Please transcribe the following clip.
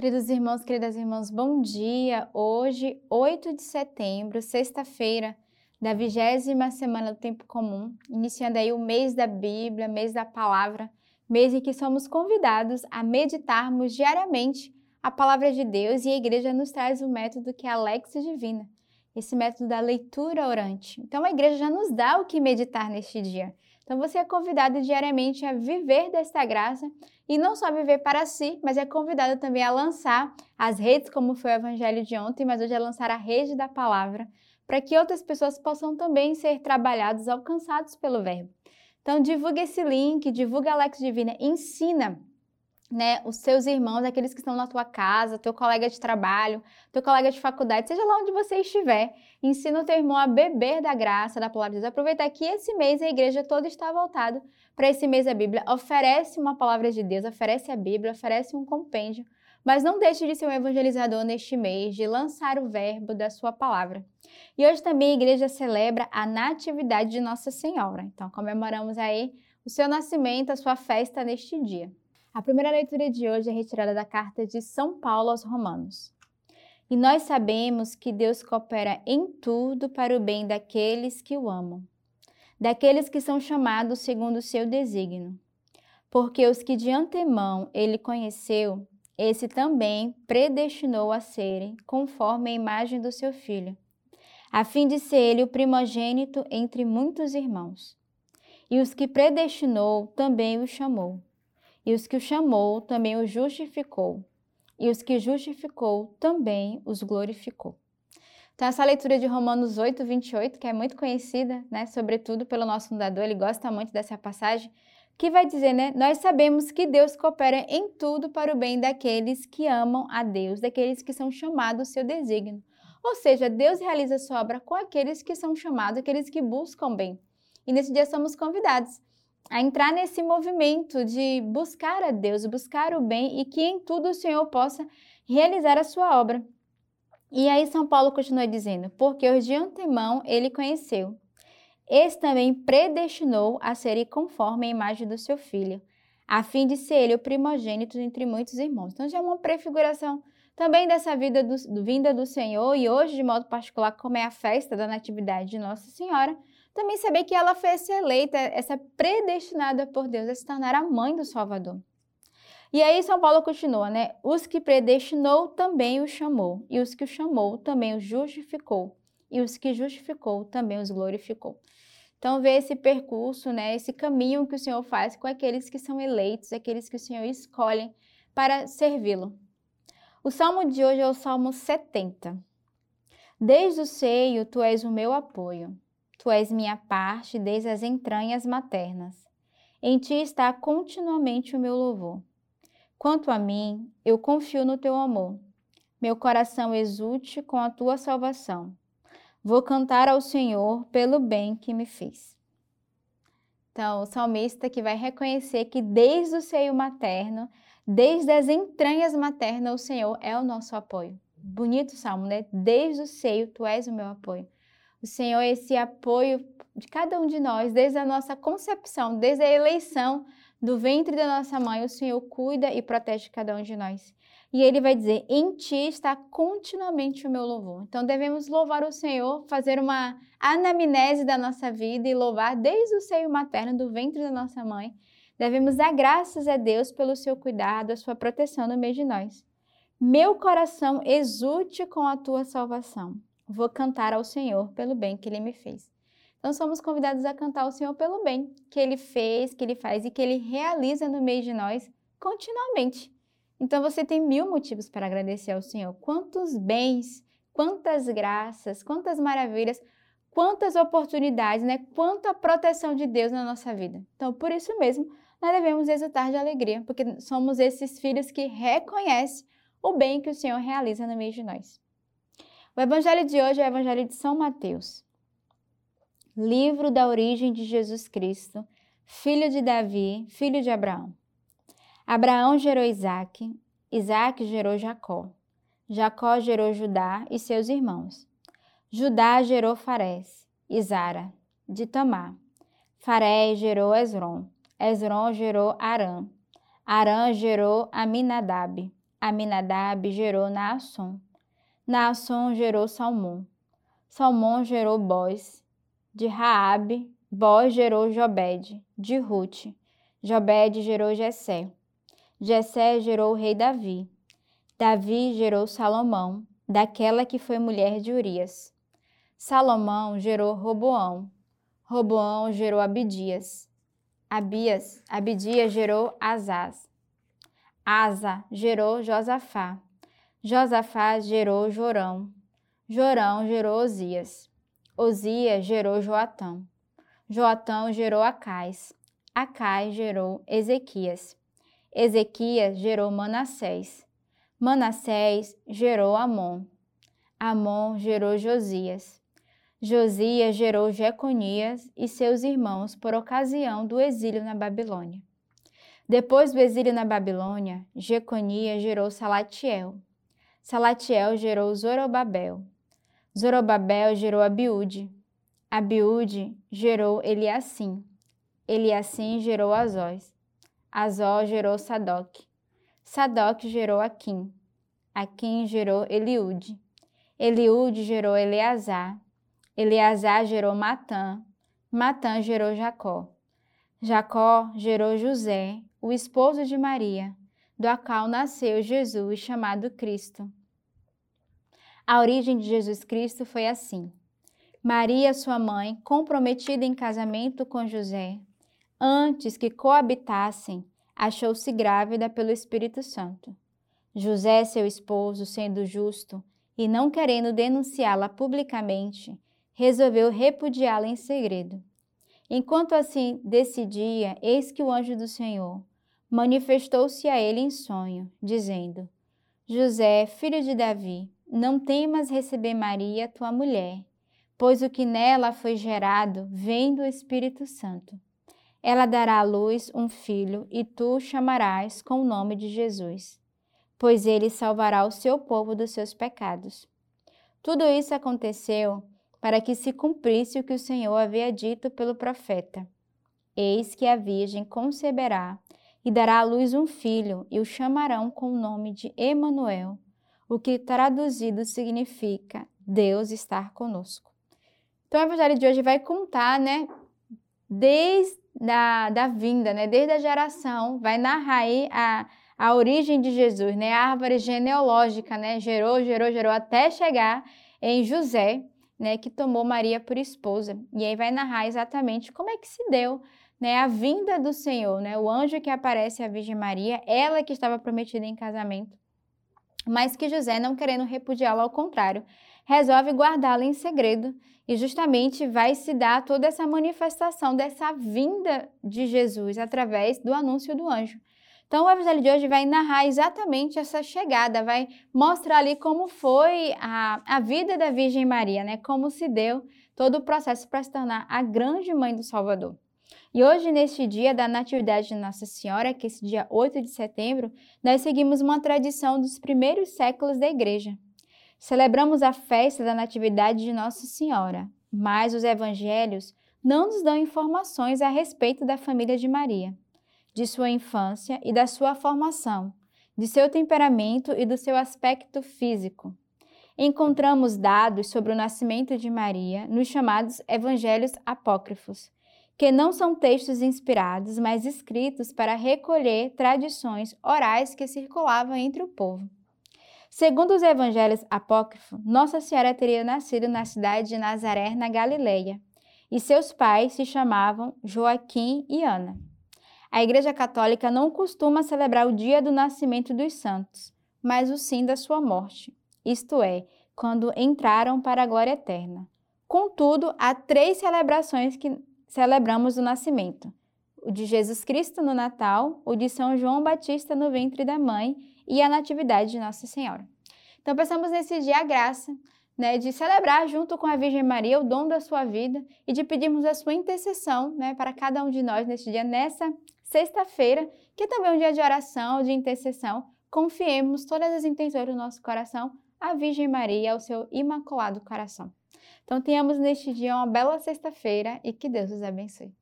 Queridos irmãos, queridas irmãs, bom dia. Hoje, 8 de setembro, sexta-feira da vigésima semana do tempo comum, iniciando aí o mês da Bíblia, mês da palavra, mês em que somos convidados a meditarmos diariamente a palavra de Deus e a igreja nos traz o método que é a Lex Divina, esse método da leitura orante. Então a igreja já nos dá o que meditar neste dia. Então você é convidado diariamente a viver desta graça e não só viver para si, mas é convidado também a lançar as redes, como foi o evangelho de ontem, mas hoje é lançar a rede da palavra, para que outras pessoas possam também ser trabalhados, alcançados pelo verbo. Então divulga esse link, divulga Alex Divina, ensina né, os seus irmãos, aqueles que estão na tua casa, teu colega de trabalho, teu colega de faculdade, seja lá onde você estiver, ensina o teu irmão a beber da graça da palavra de Deus. Aproveita que esse mês a igreja toda está voltada para esse mês da Bíblia. Oferece uma palavra de Deus, oferece a Bíblia, oferece um compêndio, mas não deixe de ser um evangelizador neste mês, de lançar o verbo da sua palavra. E hoje também a igreja celebra a natividade de Nossa Senhora. Então comemoramos aí o seu nascimento, a sua festa neste dia. A primeira leitura de hoje é retirada da carta de São Paulo aos Romanos. E nós sabemos que Deus coopera em tudo para o bem daqueles que o amam, daqueles que são chamados segundo o seu desígnio. Porque os que de antemão ele conheceu, esse também predestinou a serem conforme a imagem do seu filho, a fim de ser ele o primogênito entre muitos irmãos. E os que predestinou também o chamou e os que o chamou também o justificou, e os que justificou também os glorificou. Então, essa leitura de Romanos 8, 28, que é muito conhecida, né, sobretudo pelo nosso fundador, ele gosta muito dessa passagem, que vai dizer, né, nós sabemos que Deus coopera em tudo para o bem daqueles que amam a Deus, daqueles que são chamados ao seu desígnio. Ou seja, Deus realiza sua obra com aqueles que são chamados, aqueles que buscam bem. E nesse dia somos convidados a entrar nesse movimento de buscar a Deus, buscar o bem e que em tudo o Senhor possa realizar a sua obra. E aí São Paulo continua dizendo: porque os de antemão ele conheceu. Esse também predestinou a ser conforme a imagem do seu filho, a fim de ser ele o primogênito entre muitos irmãos. Então já é uma prefiguração também dessa vida do, do, vinda do Senhor e hoje, de modo particular, como é a festa da Natividade de Nossa Senhora, também saber que ela foi essa eleita, essa predestinada por Deus a se tornar a mãe do Salvador. E aí São Paulo continua, né? Os que predestinou também o chamou, e os que o chamou também o justificou, e os que justificou também os glorificou. Então vê esse percurso, né? Esse caminho que o Senhor faz com aqueles que são eleitos, aqueles que o Senhor escolhe para servi-lo. O salmo de hoje é o Salmo 70. Desde o seio tu és o meu apoio. Tu és minha parte desde as entranhas maternas. Em ti está continuamente o meu louvor. Quanto a mim, eu confio no teu amor. Meu coração exulte com a tua salvação. Vou cantar ao Senhor pelo bem que me fez. Então, o salmista que vai reconhecer que desde o seio materno, desde as entranhas maternas, o Senhor é o nosso apoio. Bonito salmo, né? Desde o seio, tu és o meu apoio. O Senhor, esse apoio de cada um de nós, desde a nossa concepção, desde a eleição do ventre da nossa mãe, o Senhor cuida e protege cada um de nós. E ele vai dizer: Em ti está continuamente o meu louvor. Então devemos louvar o Senhor, fazer uma anamnese da nossa vida e louvar desde o seio materno, do ventre da nossa mãe. Devemos dar graças a Deus pelo seu cuidado, a sua proteção no meio de nós. Meu coração exulte com a tua salvação vou cantar ao Senhor pelo bem que Ele me fez. Então somos convidados a cantar ao Senhor pelo bem que Ele fez, que Ele faz e que Ele realiza no meio de nós continuamente. Então você tem mil motivos para agradecer ao Senhor. Quantos bens, quantas graças, quantas maravilhas, quantas oportunidades, né? Quanta proteção de Deus na nossa vida. Então por isso mesmo nós devemos exultar de alegria, porque somos esses filhos que reconhecem o bem que o Senhor realiza no meio de nós. O evangelho de hoje é o evangelho de São Mateus. Livro da origem de Jesus Cristo, filho de Davi, filho de Abraão. Abraão gerou Isaac, Isaac gerou Jacó. Jacó gerou Judá e seus irmãos. Judá gerou Farés Zara, de Tamar. Farés gerou Esron. Esron gerou Arã. Arã gerou Aminadab. Aminadab gerou Naasson. Naasson gerou Salmão. Salmão gerou Boz. De Raabe, Boz gerou Jobed. De Ruth, Jobed gerou Jessé. Jessé gerou o rei Davi. Davi gerou Salomão, daquela que foi mulher de Urias. Salomão gerou Roboão. Roboão gerou Abidias. Abias, Abidias gerou Asaz. Asa gerou Josafá. Josafá gerou Jorão. Jorão gerou Osias. Osias gerou Joatão. Joatão gerou Acais. Acais gerou Ezequias. Ezequias gerou Manassés. Manassés gerou Amon. Amon gerou Josias. Josias gerou Jeconias e seus irmãos por ocasião do exílio na Babilônia. Depois do exílio na Babilônia, Jeconias gerou Salatiel. Salatiel gerou Zorobabel. Zorobabel gerou Abiúde. Abiúde gerou Eliassim. Eliassim gerou Azós. Azó gerou Sadoc. Sadoc gerou Aquim. Aquim gerou Eliúde. Eliúde gerou Eleazar. Eleazar gerou Matã. Matã gerou Jacó. Jacó gerou José o esposo de Maria, do qual nasceu Jesus, chamado Cristo. A origem de Jesus Cristo foi assim: Maria, sua mãe, comprometida em casamento com José, antes que coabitassem, achou-se grávida pelo Espírito Santo. José, seu esposo, sendo justo e não querendo denunciá-la publicamente, resolveu repudiá-la em segredo. Enquanto assim decidia, eis que o anjo do Senhor manifestou-se a ele em sonho, dizendo: José, filho de Davi, não temas receber Maria, tua mulher, pois o que nela foi gerado vem do Espírito Santo. Ela dará à luz um filho, e tu o chamarás com o nome de Jesus, pois ele salvará o seu povo dos seus pecados. Tudo isso aconteceu para que se cumprisse o que o Senhor havia dito pelo profeta. Eis que a Virgem conceberá e dará à luz um filho, e o chamarão com o nome de Emanuel, o que traduzido significa Deus estar conosco. Então, o evangelho de hoje vai contar, né, desde a da vinda, né, desde a geração, vai narrar aí a, a origem de Jesus, né, a árvore genealógica, né, gerou, gerou, gerou, até chegar em José, né, que tomou Maria por esposa. E aí vai narrar exatamente como é que se deu né, a vinda do Senhor, né, o anjo que aparece à Virgem Maria, ela que estava prometida em casamento, mas que José, não querendo repudiá-la, ao contrário, resolve guardá-la em segredo e justamente vai se dar toda essa manifestação dessa vinda de Jesus através do anúncio do anjo. Então, o evangelho de hoje vai narrar exatamente essa chegada, vai mostrar ali como foi a, a vida da Virgem Maria, né? Como se deu todo o processo para se tornar a grande mãe do Salvador. E hoje, neste dia da Natividade de Nossa Senhora, que é esse dia 8 de setembro, nós seguimos uma tradição dos primeiros séculos da Igreja. Celebramos a festa da Natividade de Nossa Senhora, mas os evangelhos não nos dão informações a respeito da família de Maria, de sua infância e da sua formação, de seu temperamento e do seu aspecto físico. Encontramos dados sobre o nascimento de Maria nos chamados evangelhos apócrifos, que não são textos inspirados, mas escritos para recolher tradições orais que circulavam entre o povo. Segundo os evangelhos apócrifos, Nossa Senhora teria nascido na cidade de Nazaré, na Galileia, e seus pais se chamavam Joaquim e Ana. A Igreja Católica não costuma celebrar o dia do nascimento dos santos, mas o sim da sua morte, isto é, quando entraram para a glória eterna. Contudo, há três celebrações que celebramos o nascimento: o de Jesus Cristo no Natal, o de São João Batista no ventre da mãe e a Natividade de Nossa Senhora. Então, pensamos nesse dia a graça né, de celebrar junto com a Virgem Maria o dom da sua vida e de pedirmos a sua intercessão né, para cada um de nós neste dia, nessa sexta-feira, que é também um dia de oração, de intercessão. Confiemos todas as intenções do nosso coração à Virgem Maria ao seu imaculado coração. Então, tenhamos neste dia uma bela sexta-feira e que Deus os abençoe.